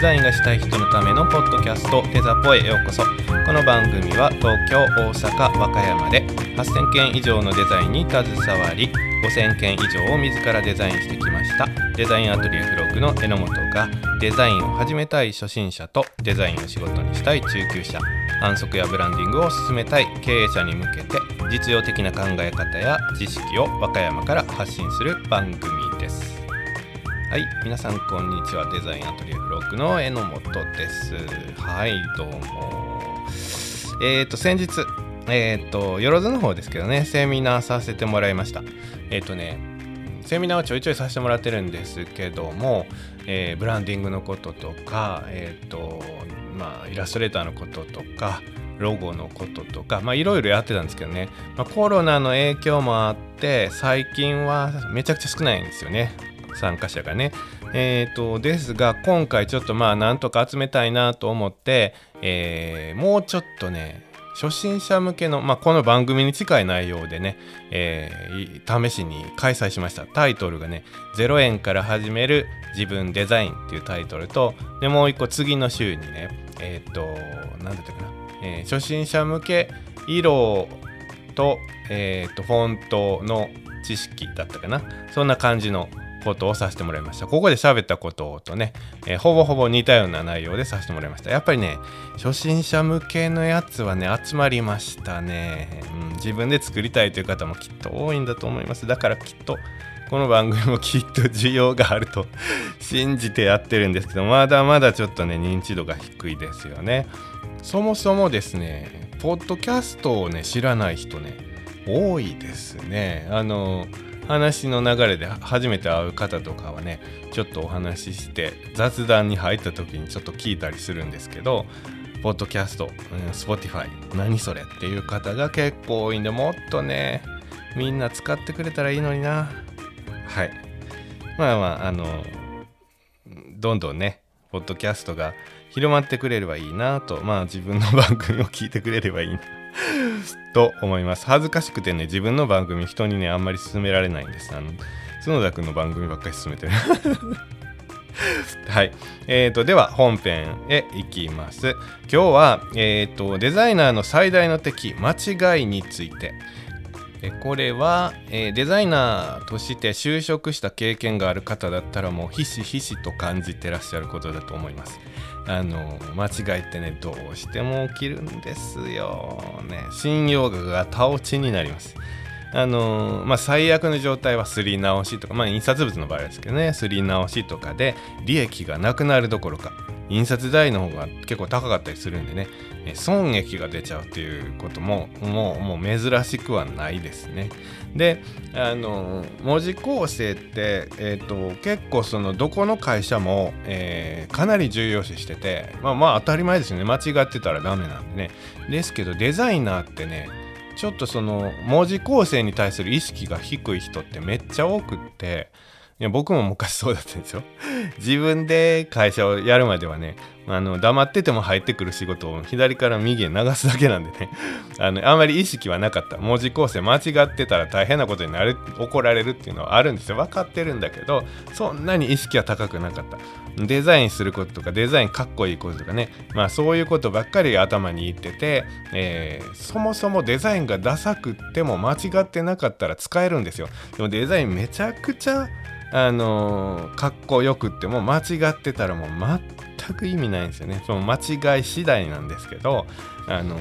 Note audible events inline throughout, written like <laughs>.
ザインがしたい人のためのポッドキャストデザポへようこそ。この番組は東京大阪和歌山で8000件以上のデザインに携わり5000件以上を自らデザインしてきました。デザインアトリエフロッグの榎本がデザインを始めたい初心者とデザインを仕事にしたい中級者。反則やブランディングを進めたい経営者に向けて実用的な考え方や知識を和歌山から発信する番組です。はい皆さんこんにちは。デザインアトリエフロッグの榎本です。はいどうも。えっ、ー、と先日えっ、ー、とよろずの方ですけどねセミナーさせてもらいました。えっ、ー、とねセミナーはちょいちょいさせてもらってるんですけども、えー、ブランディングのこととか、えっ、とまあ、イラストレーターのこととかロゴのこととかまあいろいろやってたんですけどね、まあ、コロナの影響もあって最近はめちゃくちゃ少ないんですよね。参加者がね。えーと、ですが今回ちょっとまあなんとか集めたいなと思って、えー、もうちょっとね初心者向けの、まあ、この番組に近い内容でね、えー、試しに開催しました。タイトルがね、0円から始める自分デザインっていうタイトルと、で、もう一個次の週にね、えっ、と、何だったかな、えー、初心者向け色と、えっ、と、フォントの知識だったかな。そんな感じのことをさせてもらいました。ここで喋ったこととね、えー、ほぼほぼ似たような内容でさせてもらいました。やっぱりね、初心者向けのやつはね、集まりましたね、うん。自分で作りたいという方もきっと多いんだと思います。だからきっと、この番組もきっと需要があると <laughs> 信じてやってるんですけど、まだまだちょっとね、認知度が低いですよね。そもそもですね、ポッドキャストをね、知らない人ね、多いですね。あの、話の流れで初めて会う方とかはねちょっとお話しして雑談に入った時にちょっと聞いたりするんですけどポッドキャスト、うん、Spotify 何それっていう方が結構多いんでもっとねみんな使ってくれたらいいのにな。はい。まあまああのどんどんねポッドキャストが広まってくれればいいなとまあ自分の番組を聞いてくれればいいな。<laughs> と思います。恥ずかしくてね、自分の番組人にね、あんまり勧められないんです。あの、角田くんの番組ばっかり勧めてる。<laughs> はい。えーと、では本編へ行きます。今日は、えーと、デザイナーの最大の敵、間違いについて。これは、えー、デザイナーとして就職した経験がある方だったらもうひしひしと感じてらっしゃることだと思います。あの間違いってねどうしても起きるんですよ。ね信用額が倒ちになります。あのまあ、最悪の状態はすり直しとか、まあ、印刷物の場合ですけどねすり直しとかで利益がなくなるどころか印刷代の方が結構高かったりするんでね損益が出ちゃうっていうことももうもう珍しくはないですね。であの文字構成って、えーと、結構そのどこの会社も、えー、かなり重要視しててまあまあ当たり前ですよね間違ってたらダメなんでねですけどデザイナーってねちょっとその文字構成に対する意識が低い人ってめっちゃ多くっていや僕も昔そうだったんですよ。自分で会社をやるまではね、あの黙ってても入ってくる仕事を左から右へ流すだけなんでね <laughs> あの、あんまり意識はなかった。文字構成間違ってたら大変なことになる、怒られるっていうのはあるんですよ。分かってるんだけど、そんなに意識は高くなかった。デザインすることとか、デザインかっこいいこととかね、まあそういうことばっかり頭にいってて、えー、そもそもデザインがダサくっても間違ってなかったら使えるんですよ。でもデザインめちゃくちゃあのー、かっこよくっても間違ってたらもう全く意味ないんですよね。その間違い次第なんですけどあの、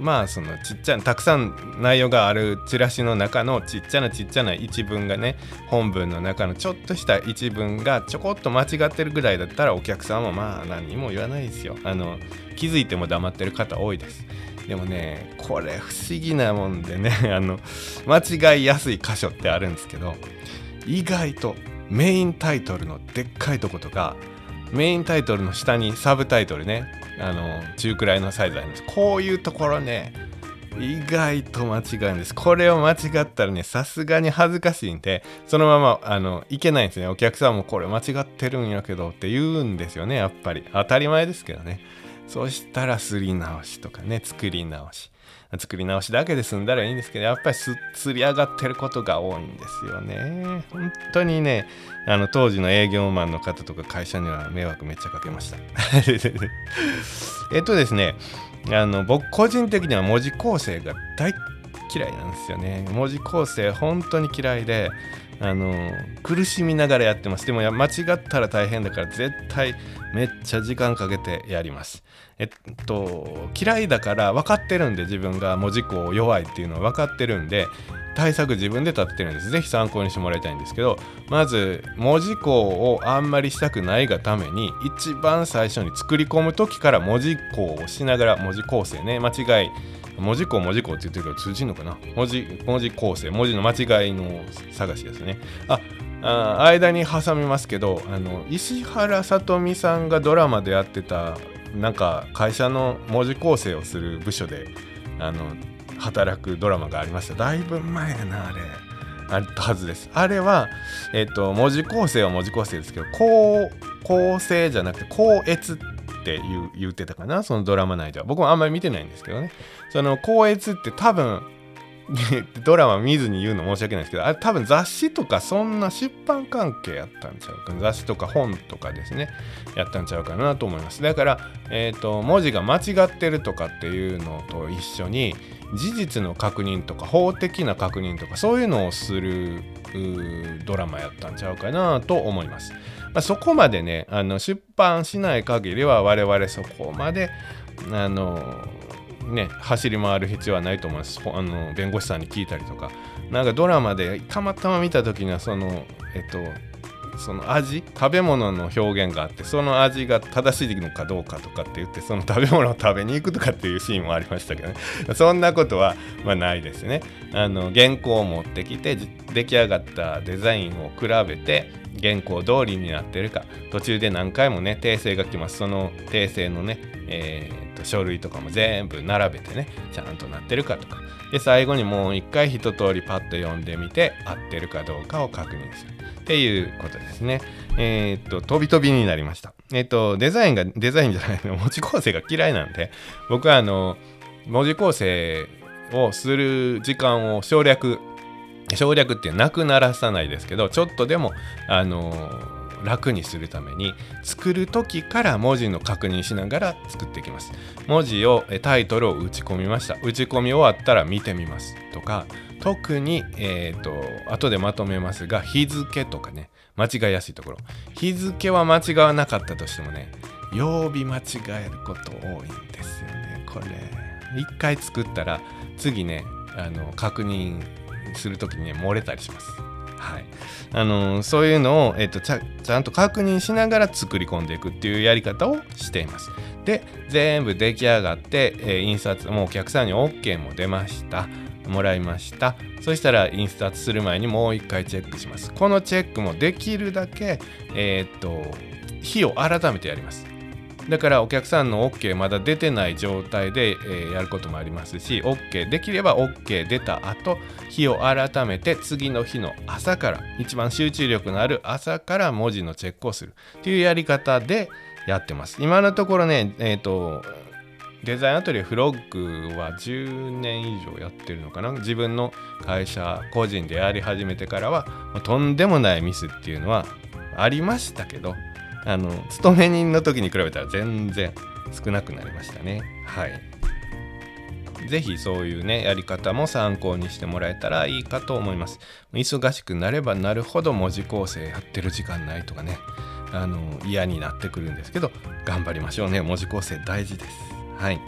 まあそのちっちゃなたくさん内容があるチラシの中のちっちゃなちっちゃな一文がね本文の中のちょっとした一文がちょこっと間違ってるぐらいだったらお客さんはまあ何にも言わないですよ。あの気づいても黙ってる方多いです。でもねこれ不思議なもんでね <laughs> あの間違いやすい箇所ってあるんですけど意外とメインタイトルのでっかいとことかメインタイトルの下にサブタイトルねあの中くらいのサイズありますこういうところね意外と間違うんです。これを間違ったらね、さすがに恥ずかしいんで、そのまま、あの、いけないんですね。お客さんもこれ間違ってるんやけどって言うんですよね、やっぱり。当たり前ですけどね。そしたらすり直しとかね作り直し作り直しだけで済んだらいいんですけどやっぱりすつり上がってることが多いんですよね。本当にねあの当時の営業マンの方とか会社には迷惑めっちゃかけました。<laughs> えっとですねあの僕個人的には文字構成が大嫌いなんですよね。文字構成本当に嫌いであの苦しみながらやってます。でも間違ったら大変だから絶対めっちゃ時間かけてやります。えっと嫌いだから分かってるんで自分が文字工弱いっていうのは分かってるんで対策自分で立ってるんです。ぜひ参考にしてもらいたいんですけどまず文字工をあんまりしたくないがために一番最初に作り込む時から文字工をしながら文字構成ね間違い文字工文字工って言ってるから通じんのかな？文字文字構成文字の間違いの探しですね。ああ間に挟みますけどあの石原さとみさんがドラマでやってたなんか会社の文字構成をする部署であの働くドラマがありました。だいぶ前やなあれ。あったはずです。あれはえっ、と文字構成は文字構成ですけど構構成じゃなくて校閲って言う言ってたかなそのドラマ内では。僕もあんまり見てないんですけどね。その校閲って多分 <laughs> ドラマ見ずに言うの申し訳ないですけどあれ多分雑誌とかそんな出版関係やったんちゃうかな。雑誌とか本とかですね。やったんちゃうかなと思います。だから、えーと、文字が間違ってるとかっていうのと一緒に事実の確認とか法的な確認とかそういうのをするドラマやったんちゃうかなと思います、まあ、そこまでねあの出版しない限りは我々そこまであのね、走り回る必要はないと思います。あの弁護士さんに聞いたりとか。なんかドラマでたまたま見た時にはその、えっと、その味食べ物の表現があってその味が正しいのかどうかとかって言ってその食べ物を食べに行くとかっていうシーンもありましたけどね <laughs> そんなことは、まあ、ないですねあの原稿を持ってきて出来上がったデザインを比べて原稿通りになってるか途中で何回もね訂正が来ますその訂正のね、えー、と書類とかも全部並べてねちゃんとなってるかとかで最後にもう一回一通りパッと読んでみて合ってるかどうかを確認するっていうことですね。えー、っと、飛び飛びになりました。えー、っと、デザインが、デザインじゃないの、<laughs> 文字構成が嫌いなんで、僕はあの、文字構成をする時間を省略、省略ってなくならさないですけど、ちょっとでも、あの楽にするために作る時から文字の確認しながら作っていきます。文字をタイトルを打ち込みました。打ち込み終わったら見てみますとか特に、えーと、後でまとめますが日付とかね。間違いやすいところ。日付は間違わなかったとしてもね曜日間違えること多いんですよねこれ。一回作ったら次ねあの確認する時にね漏れたりします。はい。あのそういうのを、えーと、ちゃちゃんと確認しながら作り込んでいくっていうやり方をしています。で全部出来上がって、えー、印刷もうお客さんに OK も出ました。もらいました。そしたら印刷する前にもう一回チェックします。このチェックもできるだけえー、と日を改めてやります。だからお客さんの OK まだ出てない状態で、えー、やることもありますし OK できれば OK 出た後日を改めて次の日の朝から一番集中力のある朝から文字のチェックをするっていうやり方でやってます。今のところねえ、ー、とデザインアトリエフロッグは10年以上やってるのかな？自分の会社個人でやり始めてからはとんでもないミスっていうのはありましたけどあの勤め人の時に比べたら全然少なくなりましたね。はい。是非そういうねやり方も参考にしてもらえたらいいかと思います。忙しくなればなるほど文字構成やってる時間ないとかね。あの嫌になってくるんですけど頑張りましょうね。文字構成大事です。はい、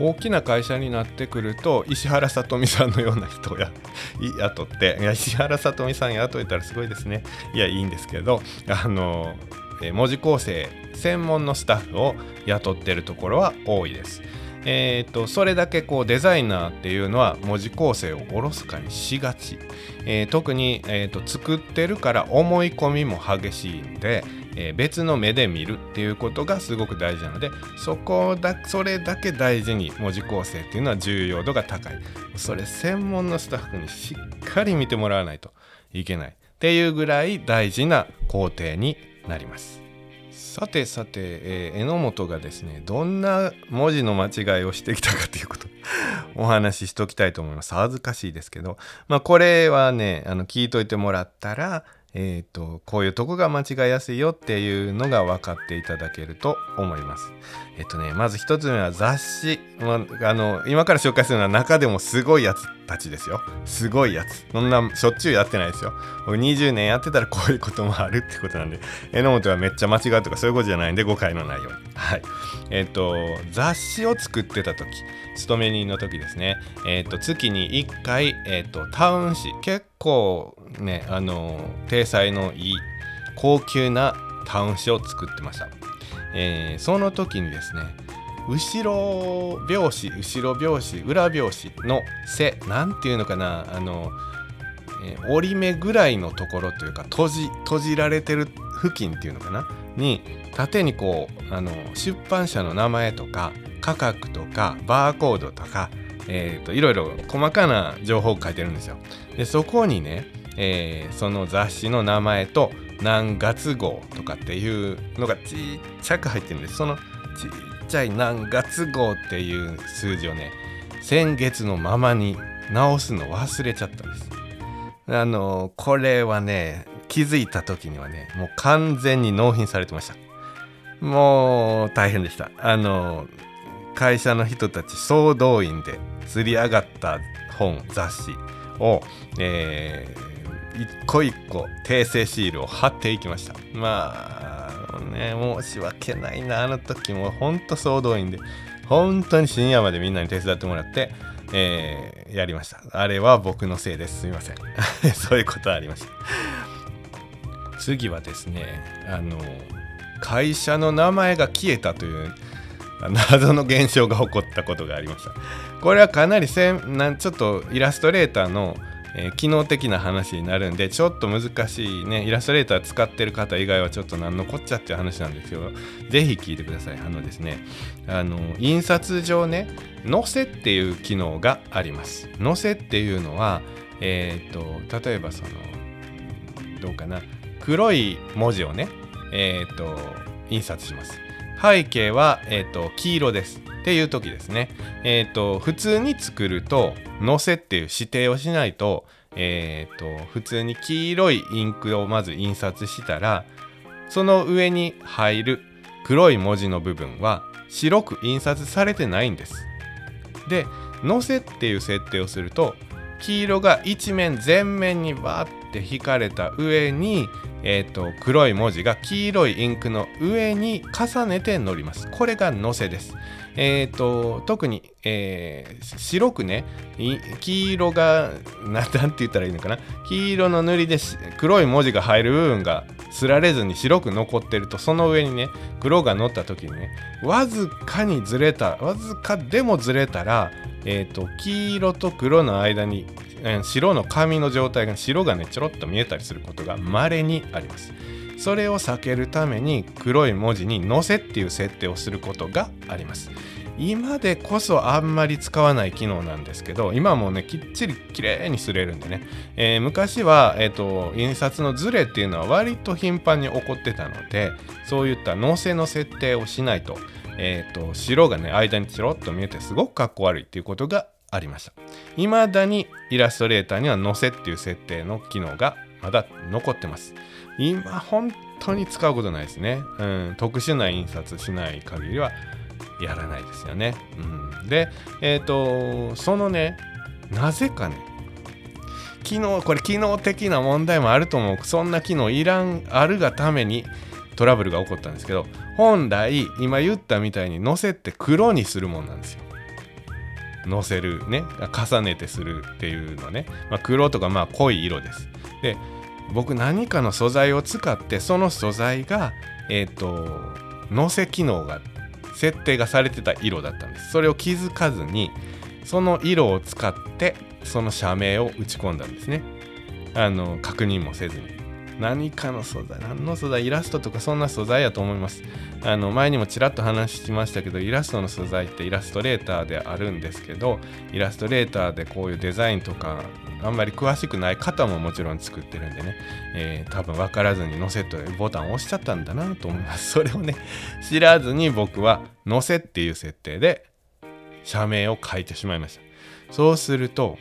大きな会社になってくると石原さとみさんのような人を雇っていや石原さとみさん雇えたらすごいですね。いやいいんですけどあの文字構成専門のスタッフを雇ってるところは多いです。えーと、それだけこうデザイナーっていうのは文字構成をおろそかにしがち、えー、特に、えーと作ってるから思い込みも激しいんで、えー、別の目で見るっていうことがすごく大事なのでそこだそれだけ大事に文字構成っていうのは重要度が高い。それ専門のスタッフにしっかり見てもらわないといけない。っていうぐらい大事な工程になります。さてさて、えー、榎本がですねどんな文字の間違いをしてきたかということ <laughs> お話ししときたいと思います。恥ずかしいですけど。まあこれはねあの聞いといてもらったらえーと、こういうとこが間違いやすいよっていうのが分かっていただけると思います。えっ、とねまず一つ目は雑誌、まあの今から紹介するのは中でもすごいやつたちですよ。すごいやつ。そんなしょっちゅうやってないですよ。僕20年やってたらこういうこともあるってことなんで榎本はめっちゃ間違うとかそういうことじゃないんで誤解のないように。はい。えっ、と雑誌を作ってた時勤め人の時ですね、えっ、と月に1回、えっ、とタウン誌結構ねあの体裁のいい高級なタウン誌を作ってました、えー、その時にですね後ろ拍子後ろ拍子裏拍子の背なんていうのかなあの、えー、折り目ぐらいのところというか閉じ閉じられてる付近っていうのかな？に縦にこうあの出版社の名前とか価格とかバーコードとかえーと、いろいろ細かな情報を書いてるんですよ。でそこにね、えー、その雑誌の名前と何月号とかっていうのがちっちゃく入ってるんです。そのちっちゃい何月号っていう数字をね先月のままに直すの忘れちゃったんです。あのこれはね気づいた時にはねもう完全に納品されてました。もう大変でした。あの会社の人たち総動員で釣り上がった本雑誌を、えー、一個一個訂正シールを貼っていきました。まあね申し訳ないな。あの時もほんと総動員で本当に深夜までみんなに手伝ってもらってえー、やりました。あれは僕のせいです。すみません。<laughs> そういうことありました。次はですねあの会社の名前が消えたという <laughs> 謎の現象が起こったことがありました。これはかなりせんなんちょっとイラストレーターの、えー、機能的な話になるんでちょっと難しいねイラストレーター使ってる方以外はちょっと何のこっちゃっていう話なんですけどぜひ聞いてください。あのですねあの印刷上ね載せっていう機能があります。載せっていうのはえっ、と例えばそのどうかな黒い文字をねえっ、と印刷します。背景は、えーと、黄色ですっていう時ですね。え、ー、と普通に作ると「のせ」っていう指定をしないと,、えーと、普通に黄色いインクをまず印刷したらその上に入る黒い文字の部分は白く印刷されてないんです。で「のせ」っていう設定をすると黄色が一面全面にバーって引かれた上にえーと、黒い文字が黄色いインクの上に重ねて乗ります。これがのせです。えーと、特に、えー、白くね黄色が何て言ったらいいのかな黄色の塗りで黒い文字が入る部分がすられずに白く残ってるとその上にね黒が乗った時にねわずかにずれたわずかでもずれたら、えーと黄色と黒の間にえ白の紙の状態が白がねちょろっと見えたりすることが稀にあります。それを避けるために黒い文字に「載せ」っていう設定をすることがあります。今でこそあんまり使わない機能なんですけど今もねきっちり綺麗にすれるんでね、えー、昔は、えーと、印刷のズレっていうのは割と頻繁に起こってたのでそういった載せの設定をしないと,、えーと白がね間にちょろっと見えてすごくかっこ悪いっていうことがありました。未だにイラストレーターには載せっていう設定の機能がまだ残ってます。今本当に使うことないですね、うん、特殊な印刷しない限りはやらないですよね、うん、でえっ、ー、とそのねなぜかね機能これ機能的な問題もあると思う。そんな機能いらんあるがためにトラブルが起こったんですけど本来今言ったみたいに載せって黒にするもんなんですよ。のせるね。重ねてするっていうのね、まあ、黒とかまあ濃い色です。で僕何かの素材を使ってその素材がえっ、ー、とのせ機能が設定がされてた色だったんです。それを気づかずにその色を使ってその社名を打ち込んだんですね。あの確認もせずに。何かの素材何の素材イラストとかそんな素材やと思います。あの前にもちらっと話しましたけどイラストの素材ってイラストレーターであるんですけどイラストレーターでこういうデザインとかあんまり詳しくない方ももちろん作ってるんでね、えー、多分分からずに載せとボタンを押しちゃったんだなと思います。<laughs> それをね知らずに僕は載せっていう設定で社名を書いてしまいました。そうすると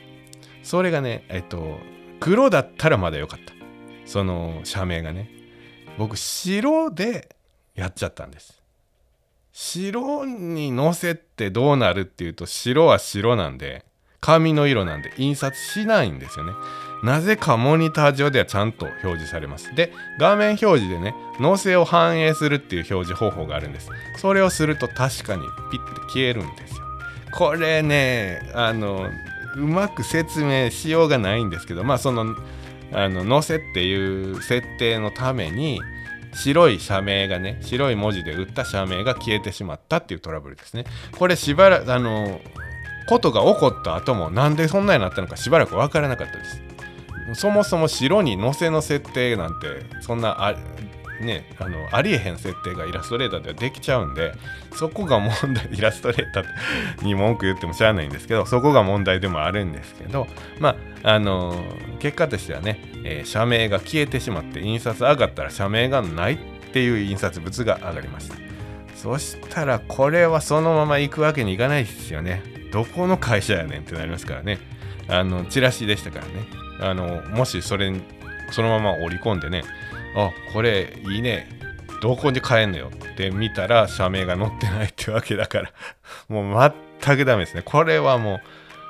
それがねえっと黒だったらまだよかった。その社名がね。僕白でやっちゃったんです。白に載せってどうなるっていうと白は白なんで紙の色なんで印刷しないんですよね。なぜかモニター上ではちゃんと表示されます。で画面表示でね載せを反映するっていう表示方法があるんです。それをすると確かにピッて消えるんですよ。これねあのうまく説明しようがないんですけどまあそのあの載せっていう設定のために白い社名がね白い文字で打った社名が消えてしまったっていうトラブルですね。これしばらくあのことが起こった後もなんでそんなになったのかしばらく分からなかったです。そもそも白に載せの設定なんてそんなあねあのありえへん設定がイラストレーターではできちゃうんでそこが問題イラストレーターに文句言ってもしゃあないんですけどそこが問題でもあるんですけどまああの結果としてはね、えー、社名が消えてしまって印刷上がったら社名がないっていう印刷物が上がりました。そしたらこれはそのまま行くわけにいかないですよね。どこの会社やねんってなりますからね。あのチラシでしたからね。あのもしそれにそのまま織り込んでねあこれいいね。どこに買えんのよって見たら社名が載ってないってわけだから。<laughs> もう全くダメですね。これはも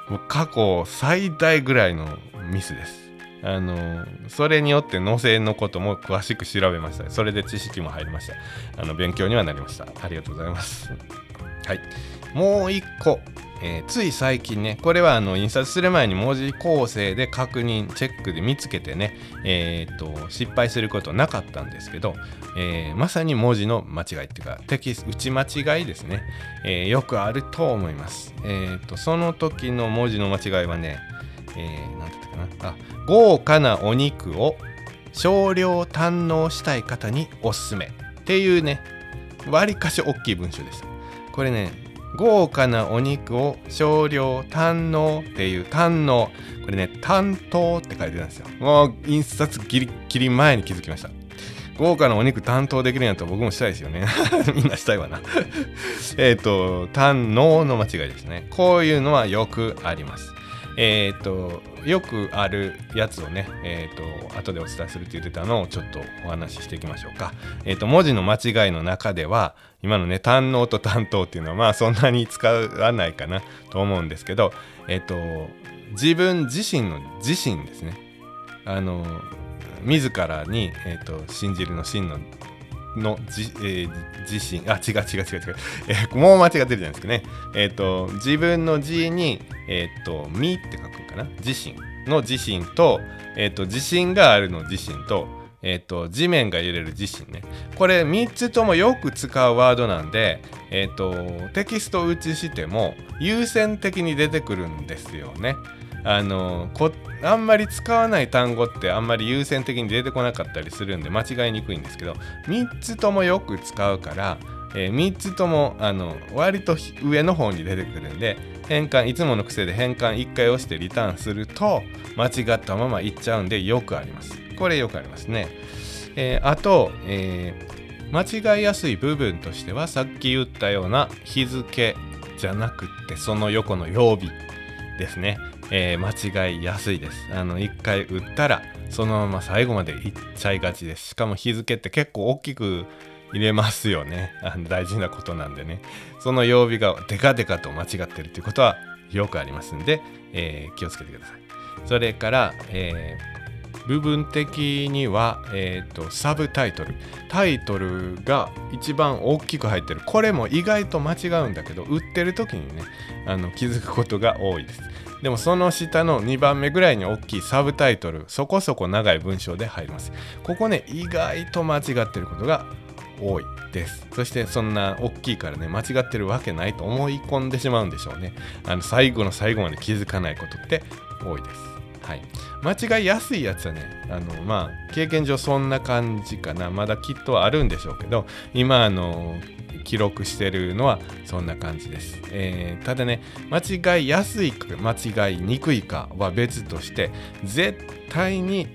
うもう過去最大ぐらいのミスです。あのそれによって能勢のことも詳しく調べました。それで知識も入りました。あの勉強にはなりました。ありがとうございます。はい。もう一個。えー、つい最近ねこれはあの印刷する前に文字構成で確認チェックで見つけてね、えー、っと失敗することなかったんですけど、えー、まさに文字の間違いっていうかテキスト打ち間違いですね、えよくあると思います、えっとその時の文字の間違いはね、えー、て言ったかな。あ豪華なお肉を少量堪能したい方におすすめっていうねわりかし大きい文章でしたこれね豪華なお肉を少量堪能っていう堪能。これね担当って書いてたんですよ。もう印刷ギリギリ前に気づきました。豪華なお肉担当できるんやったら僕もしたいですよね。<laughs> みんなしたいわな。<laughs> えっと堪能の間違いですね。こういうのはよくあります。えっ、ー、とよくあるやつをね、えっ、ー、と後でお伝えするって言ってたのをちょっとお話ししていきましょうか。えっ、ー、と文字の間違いの中では今のね堪能と担当っていうのはまあそんなに使わないかなと思うんですけど、えっ、と自分自身の自身ですね。あの自らに、えーと、信じるの真ののじ、えー、自身あ違う違う違う違う、えー、もう間違ってるじゃないですかね。えっ、ー、と自分の字にえっ、ー、と「み」って書くかな？自身の自身と,、えーと、自信があるの自身と,、えーと、地面が揺れる自身ね。これ3つともよく使うワードなんで、えーと、テキスト打ちしても優先的に出てくるんですよね。あのこあんまり使わない単語ってあんまり優先的に出てこなかったりするんで間違いにくいんですけど3つともよく使うからえー、3つともあの割と上の方に出てくるんで変換いつもの癖で変換1回押してリターンすると間違ったままいっちゃうんでよくあります。これよくありますね、えー、あと、えー、間違いやすい部分としてはさっき言ったような日付じゃなくってその横の曜日ですね、えー、間違いやすいです。あの1回打ったらそのまま最後までいっちゃいがちです。しかも日付って結構大きく入れますよね。あの大事なことなんでね。その曜日がデカデカと間違ってるっていうことはよくありますんで、えー、気をつけてください。それから、えー、部分的には、えーと、サブタイトル。タイトルが一番大きく入ってる。これも意外と間違うんだけど売ってる時にねあの気づくことが多いです。でもその下の2番目ぐらいに大きいサブタイトルそこそこ長い文章で入ります。ここね意外と間違ってることが多いです。そしてそんな大きいからね間違ってるわけないと思い込んでしまうんでしょうね。あの最後の最後まで気づかないことって多いです。はい、間違いやすいやつはねあのまあ経験上そんな感じかな。まだきっとあるんでしょうけど今あの記録してるのはそんな感じです、えー、ただね間違いやすいか間違いにくいかは別として絶対に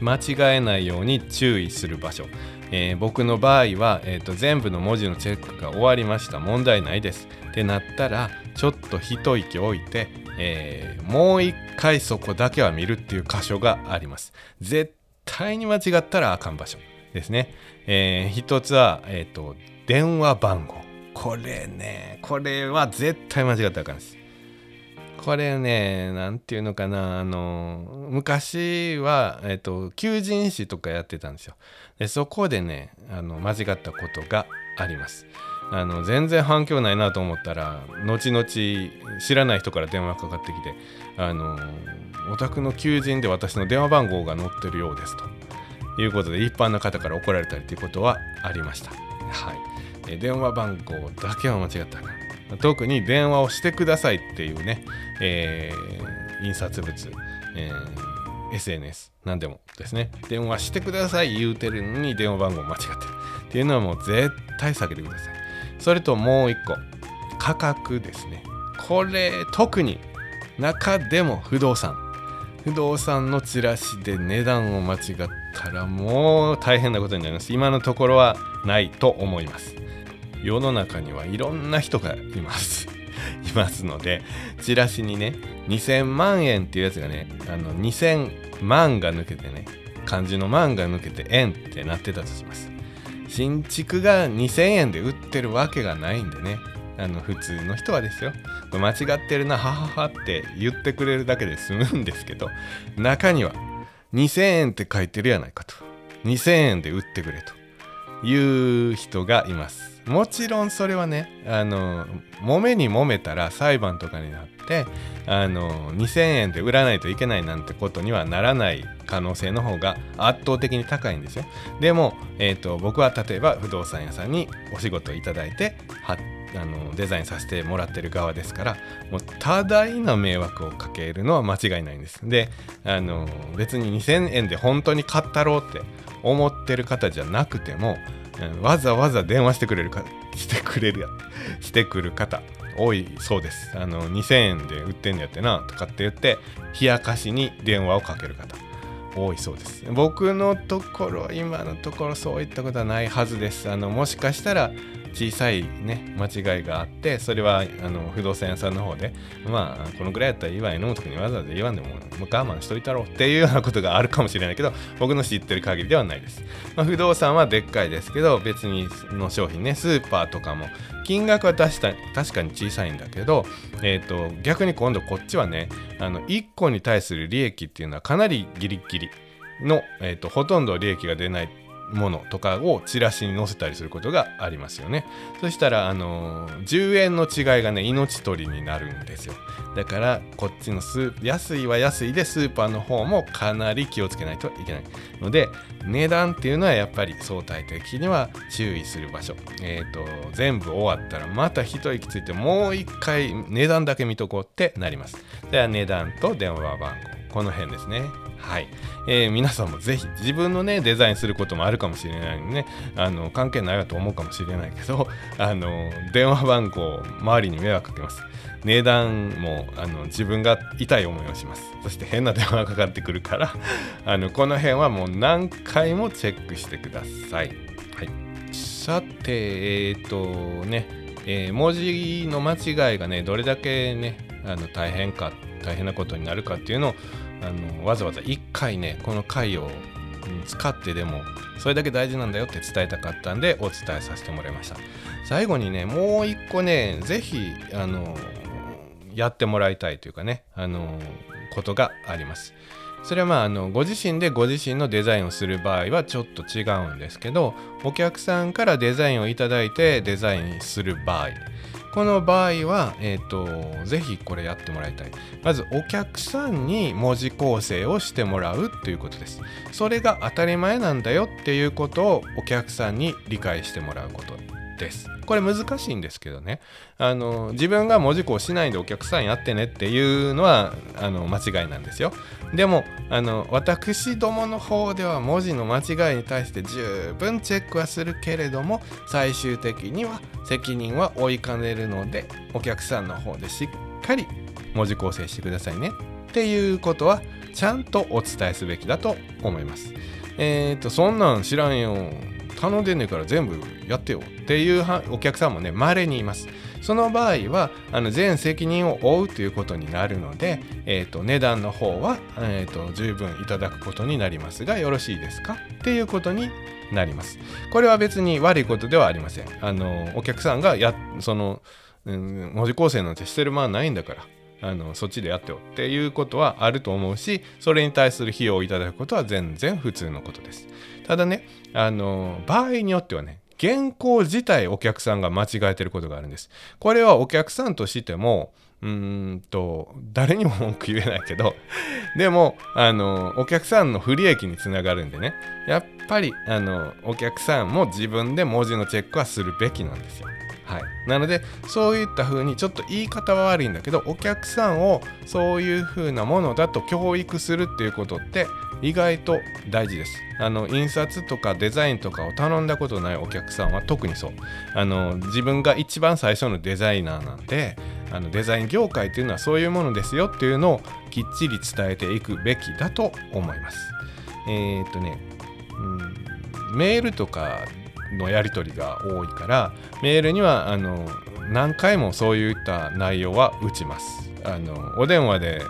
間違えないように注意する場所。えー、僕の場合は、えーと、全部の文字のチェックが終わりました。問題ないです。ってなったらちょっと一息置いて、えー、もう一回そこだけは見るっていう箇所があります。絶対に間違ったらあかん場所ですね、えー、一つは、えーと、電話番号これねこれは絶対間違ったらあかんですこれね、なんていうのかな、あの、昔は、えっと、求人誌とかやってたんですよ。で、そこでね、あの、間違ったことがあります。あの、全然反響ないなと思ったら、後々知らない人から電話かかってきて、あの、お宅の求人で私の電話番号が載ってるようですということで、一般の方から怒られたりということはありました。はい。電話番号だけは間違った。ら特に電話をしてくださいっていうね、えー、印刷物、えー、SNS 何でもですね。電話してください言うてるのに電話番号間違ってる。っていうのはもう絶対避けてください。それともう一個価格ですね。これ特に中でも不動産。不動産のチラシで値段を間違ったらもう大変なことになります。今のところはないと思います。世の中にはいろんな人がいます。<laughs> いますのでチラシにね2000万円っていうやつがねあの2000万が抜けてね漢字の万が抜けて円ってなってたとします。新築が2000円で売ってるわけがないんでねあの普通の人はですよ。間違ってるなはははって言ってくれるだけで済むんですけど中には2000円って書いてるやないかと。2000円で売ってくれという人がいます。もちろんそれはねあの揉めに揉めたら裁判とかになってあの2000円で売らないといけないなんてことにはならない可能性の方が圧倒的に高いんですよ。でも、えーと、僕は例えば不動産屋さんにお仕事をいただいてあのデザインさせてもらってる側ですからもう多大な迷惑をかけるのは間違いないんです。であの別に2000円で本当に買ったろうって思ってる方じゃなくても、わざわざ電話してくれるかしてくれるやしてくる方多いそうです。あの2000円で売ってんのやってなとかって言って冷やかしに電話をかける方多いそうです。僕のところ今のところそういったことはないはずです。あのもしかしたら小さいね間違いがあってそれはあの不動産屋さんの方でまあこのぐらいやったらいいわ飲む時にわざわざ言わんでももう我慢しといたろうっていうようなことがあるかもしれないけど僕の知ってる限りではないです、まあ、不動産はでっかいですけど別にの商品ねスーパーとかも金額は確か確かに小さいんだけど、えーと、逆に今度こっちはねあの1個に対する利益っていうのはかなりギリギリの、えーとほとんど利益が出ないものとかをチラシに載せたりすることがありますよね。そしたらあの10円の違いがね命取りになるんですよ。だからこっちのス安いは安いでスーパーの方もかなり気をつけないといけない。ので値段っていうのはやっぱり相対的には注意する場所。えっ、ー、と全部終わったらまた一息ついてもう一回値段だけ見とこうってなります。では値段と電話番号。この辺ですね。はい、えー、皆さんもぜひ自分のねデザインすることもあるかもしれないのでねあの関係ないわと思うかもしれないけど <laughs> あの電話番号周りに迷惑かけます。値段もあの自分が痛い思いをします。そして変な電話がかかってくるから <laughs> あのこの辺はもう何回もチェックしてください、はい、さてえっ、ー、とね、えー、文字の間違いがねどれだけねあの大変か大変なことになるかっていうのをあのわざわざ1回ねこの回を使ってでもそれだけ大事なんだよって伝えたかったんでお伝えさせてもらいました。最後にねもう一個ね是非あのやってもらいたいというかねあのことがあります。それはまああのご自身でご自身のデザインをする場合はちょっと違うんですけどお客さんからデザインをいただいてデザインする場合。この場合は、えっ、ー、と、ぜひこれやってもらいたい。まず、お客さんに文字構成をしてもらうということです。それが当たり前なんだよっていうことをお客さんに理解してもらうことです。これ難しいんですけどね。あの自分が文字工しないでお客さんやってねっていうのはあの間違いなんですよ。でもあの私どもの方では文字の間違いに対して十分チェックはするけれども最終的には責任は負いかねるのでお客さんの方でしっかり文字構成してくださいねっていうことはちゃんとお伝えすべきだと思います。えっ、ー、とそんなん知らんよ。頼んでんねんから全部やってよっていうお客さんもね稀にいます。その場合はあの全責任を負うということになるので、えーと、値段の方は、えーと、十分いただくことになりますがよろしいですか？っていうことになります。これは別に悪いことではありません。あのお客さんがやその、うん、文字構成なんてしてる間はないんだから。あのそっちでやってよっていうことはあると思うしそれに対する費用をいただくことは全然普通のことです。ただねあの場合によってはね原稿自体お客さんが間違えてることがあるんです。これはお客さんとしてもうんと誰にも文句言えないけど <laughs> でもあのお客さんの不利益につながるんでねやっぱりあのお客さんも自分で文字のチェックはするべきなんですよ。はい、なのでそういった風にちょっと言い方は悪いんだけどお客さんをそういう風なものだと教育するっていうことって意外と大事です。あの印刷とかデザインとかを頼んだことないお客さんは特にそうあの自分が一番最初のデザイナーなんであのデザイン業界っていうのはそういうものですよっていうのをきっちり伝えていくべきだと思います。えー、っとね、うん、メールとかのやり取りが多いからメールにはあの何回もそういった内容は打ちます。あのお電話で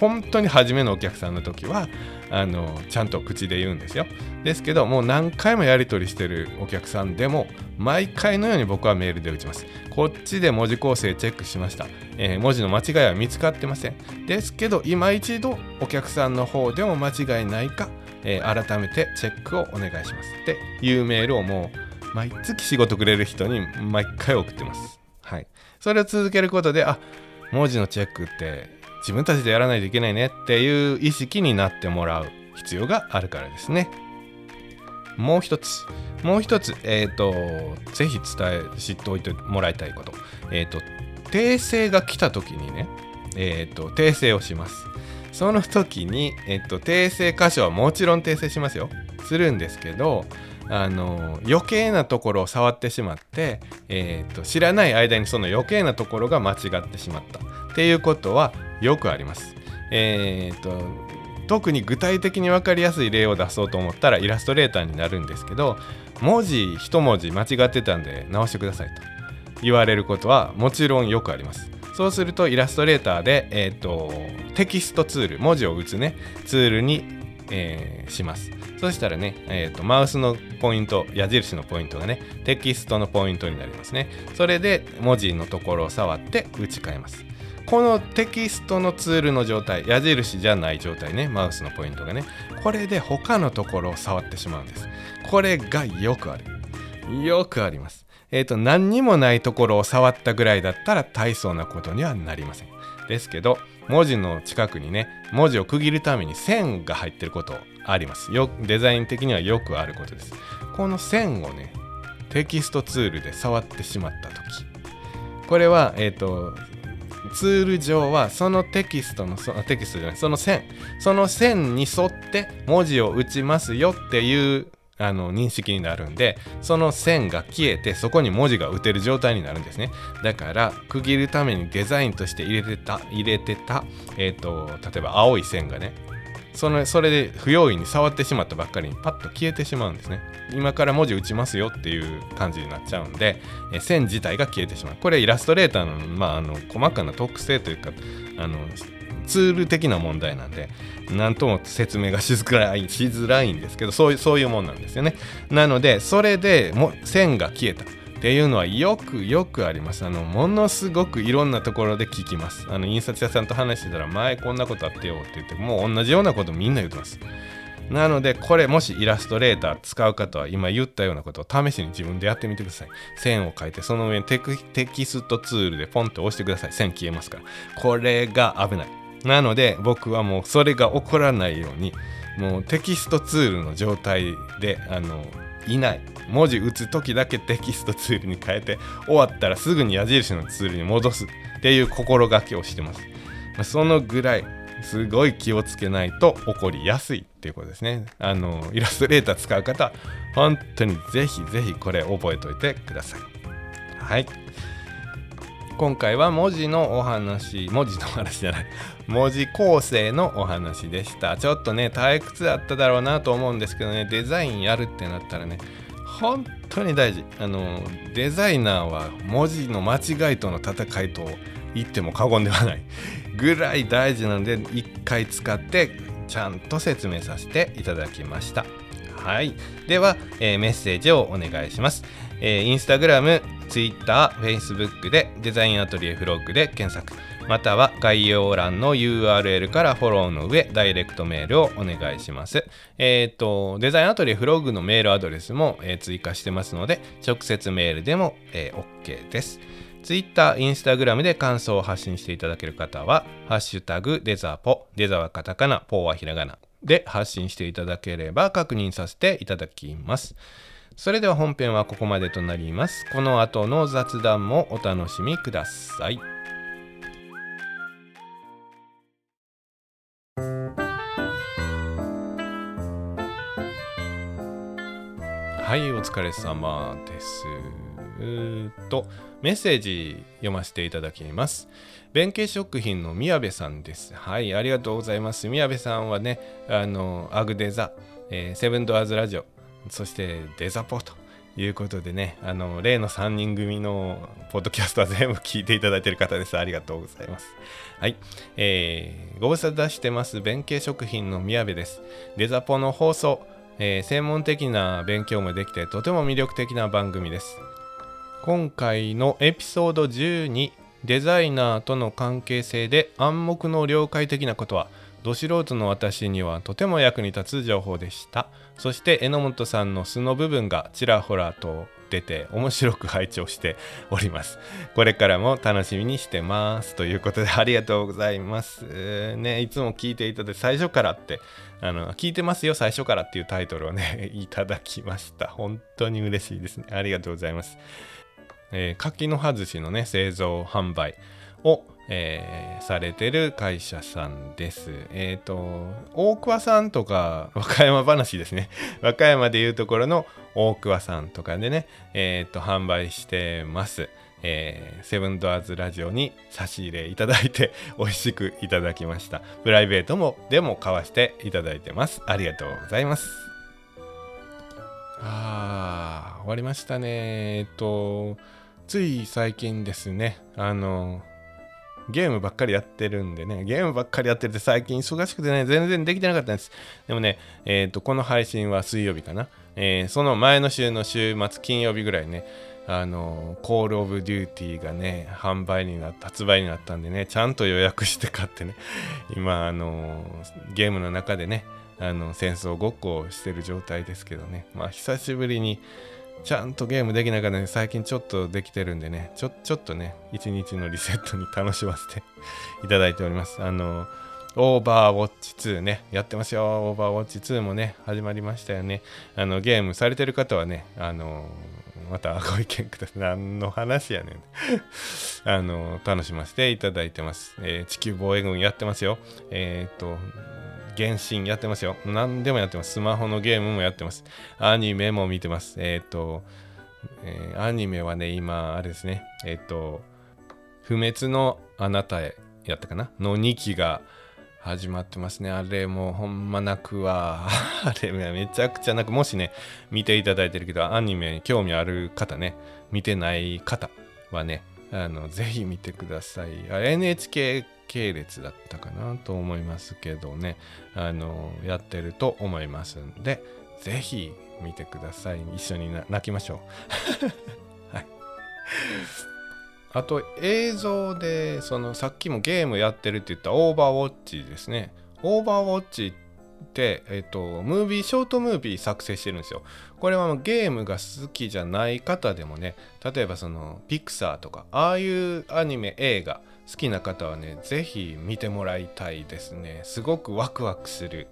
本当に初めのお客さんの時はあのちゃんと口で言うんですよ。ですけどもう何回もやり取りしてるお客さんでも毎回のように僕はメールで打ちます。こっちで文字構成チェックしました、えー、文字の間違いは見つかってません。ですけど今一度お客さんの方でも間違いないかえー、改めてチェックをお願いしますっていうメールをもう毎月仕事くれる人に毎回送ってます。はい。それを続けることで、あ、文字のチェックって自分たちでやらないといけないねっていう意識になってもらう必要があるからですね。もう一つ、もう一つ、えっ、ー、と、ぜひ伝え、知っておいてもらいたいこと。えっ、ー、と、訂正が来た時にね、えっ、ー、と、訂正をします。その時に、えっと、訂正箇所はもちろん訂正しますよ。するんですけど、あの余計なところを触ってしまって、えーと、知らない間にその余計なところが間違ってしまったっていうことはよくあります。えーと、特に具体的に分かりやすい例を出そうと思ったらイラストレーターになるんですけど文字一文字間違ってたんで直してくださいと言われることはもちろんよくあります。そうするとイラストレーターで、えーと、テキストツール文字を打つねツールに、えー、します。そしたらね、えーと、マウスのポイント矢印のポイントがねテキストのポイントになりますね。それで文字のところを触って打ち替えます。このテキストのツールの状態矢印じゃない状態ねマウスのポイントがねこれで他のところを触ってしまうんです。これがよくある。よくあります。えーと、何にもないところを触ったぐらいだったら大層なことにはなりません。ですけど文字の近くにね文字を区切るために線が入ってることあります。よデザイン的にはよくあることです。この線をねテキストツールで触ってしまった時。これはえっ、ー、とツール上はそのテキストのそテキストじゃないその線その線に沿って文字を打ちますよっていうあの認識になるんでその線が消えてそこに文字が打てる状態になるんですね。だから区切るためにデザインとして入れてた入れてた、えーと、例えば青い線がねそのそれで不用意に触ってしまったばっかりにパッと消えてしまうんですね。今から文字打ちますよっていう感じになっちゃうんでえ線自体が消えてしまう。これイラストレーターの,、まあ、あの細かな特性というかあのツール的な問題なんで何とも説明がしづらいしづらいんですけどそういうそういうもんなんですよね。なのでそれでも線が消えたっていうのはよくよくあります。あのものすごくいろんなところで聞きます。あの印刷屋さんと話してたら前こんなことあってよって言ってもう同じようなことみんな言ってます。なのでこれもしイラストレーター使う方は今言ったようなことを試しに自分でやってみてください。線を書いてその上にテキストツールでポンと押してください。線消えますから。これが危ない。なので僕はもうそれが起こらないようにもうテキストツールの状態であのいない。文字打つ時だけテキストツールに変えて終わったらすぐに矢印のツールに戻すっていう心がけをしてます。そのぐらいすごい気をつけないと起こりやすいっていうことですね。あのイラストレーター使う方本当にぜひぜひこれ覚えておいてください。はい。今回は文字のお話文字の話じゃない文字構成のお話でした。ちょっとね退屈だっただろうなと思うんですけどねデザインやるってなったらね本当に大事。あのデザイナーは文字の間違いとの戦いと言っても過言ではない。ぐらい大事なので一回使ってちゃんと説明させていただきました。はい。では、えー、メッセージをお願いします、えー、インスタグラム Twitter、Facebook でデザインアトリエフロッグで検索。または概要欄の URL からフォローの上ダイレクトメールをお願いします。え、ー、とデザインアトリエフロッグのメールアドレスも、えー、追加してますので直接メールでも、えー、OK です。Twitter、Instagram で感想を発信していただける方は、ハッシュタグデザポ、デザはカタカナ、ポーはひらがなで発信していただければ確認させていただきます。それでは本編はここまでとなります。この後の雑談もお楽しみください。はい、お疲れ様です。と、メッセージ読ませていただきます。弁慶食品の宮部さんです。はい、ありがとうございます。宮部さんはね、あの、アグデザ、えー、セブンドアーズラジオ、そしてデザポということでね、あの、例の3人組のポッドキャストは全部聞いていただいている方です。ありがとうございます。はい。えー、ご無沙汰してます、弁慶食品の宮部です。デザポの放送、えー、専門的な勉強もできてとても魅力的な番組です。今回のエピソード12デザイナーとの関係性で暗黙の了解的なことはど素人の私にはとても役に立つ情報でしたそして榎本さんの素の部分がちらほらと出て面白く拝聴しております。これからも楽しみにしてます。ということでありがとうございます、えー、ねいつも聞いていただいて最初からってあの聞いてますよ最初からっていうタイトルをね <laughs> いただきました。本当に嬉しいですね。ありがとうございます。えー、柿の葉寿司のね製造販売を、えー、されてる会社さんです。えっ、ー、と大桑さんとか <laughs> 和歌山話ですね <laughs> 和歌山でいうところの大桑さんとかでねえっ、と販売してます。えー、セブンドアーズラジオに差し入れいただいて <laughs> 美味しくいただきました。プライベートもでも買わせていただいてます。ありがとうございます。あー、終わりましたね。えっと、つい最近ですね、あの、ゲームばっかりやってるんでね、ゲームばっかりやってて最近忙しくてね、全然できてなかったんです。でもね、えっ、ー、と、この配信は水曜日かな。えー、その前の週の週末、金曜日ぐらいね、あの、コールオブデューティーがね、販売になった、発売になったんでね、ちゃんと予約して買ってね、今、あの、ゲームの中でね、あの、戦争ごっこをしてる状態ですけどね、まあ、久しぶりに、ちゃんとゲームできなかったね、最近ちょっとできてるんでね、ちょ、ちょっとね、一日のリセットに楽しませて <laughs> いただいております。あの、オーバーウォッチ2ね、やってますよ。オーバーウォッチ2もね、始まりましたよね。あの、ゲームされてる方はね、あの、また <laughs> ご意見ください。何の話やねん。<laughs> あの、楽しませていただいてます。えー、地球防衛軍やってますよ。えっ、と、原神やってますよ。何でもやってます。スマホのゲームもやってます。アニメも見てます。えっ、ー、と、えー、アニメはね、今、あれですね。えっ、ー、と、不滅のあなたへやったかな？の2期が始まってますね。あれもうほんま泣くわ。<laughs> あれめちゃくちゃ泣く。もしね、見ていただいてるけど、アニメに興味ある方ね、見てない方はね、あのぜひ見てください。NHK 系列だったかなと思いますけどね、あのやってると思いますんで、ぜひ見てください。一緒に泣きましょう。<laughs> はい。あと映像でそのさっきもゲームやってるって言ったオーバーウォッチですね。オーバーウォッチって、えっ、と、ムービー、ショートムービー作成してるんですよ。これはゲームが好きじゃない方でもね、例えばそのピクサーとか、ああいうアニメ、映画、好きな方はね、ぜひ見てもらいたいですね。すごくワクワクする、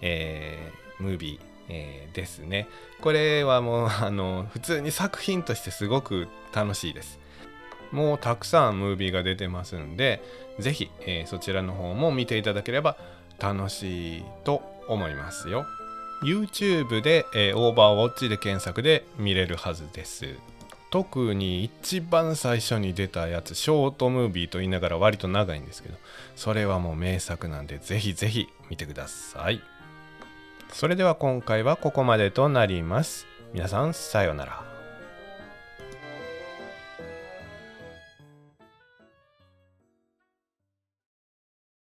えー、ムービーえー、ですね。これはもう <laughs> あの普通に作品としてすごく楽しいです。もうたくさんムービーが出てますんで是非、えー、そちらの方も見ていただければ楽しいと思いますよ。YouTube で、えー、オーバーウォッチで検索で見れるはずです。特に一番最初に出たやつショートムービーと言いながら割と長いんですけどそれはもう名作なんでぜひぜひ見てください。それでは今回はここまでとなります。皆さんさようなら。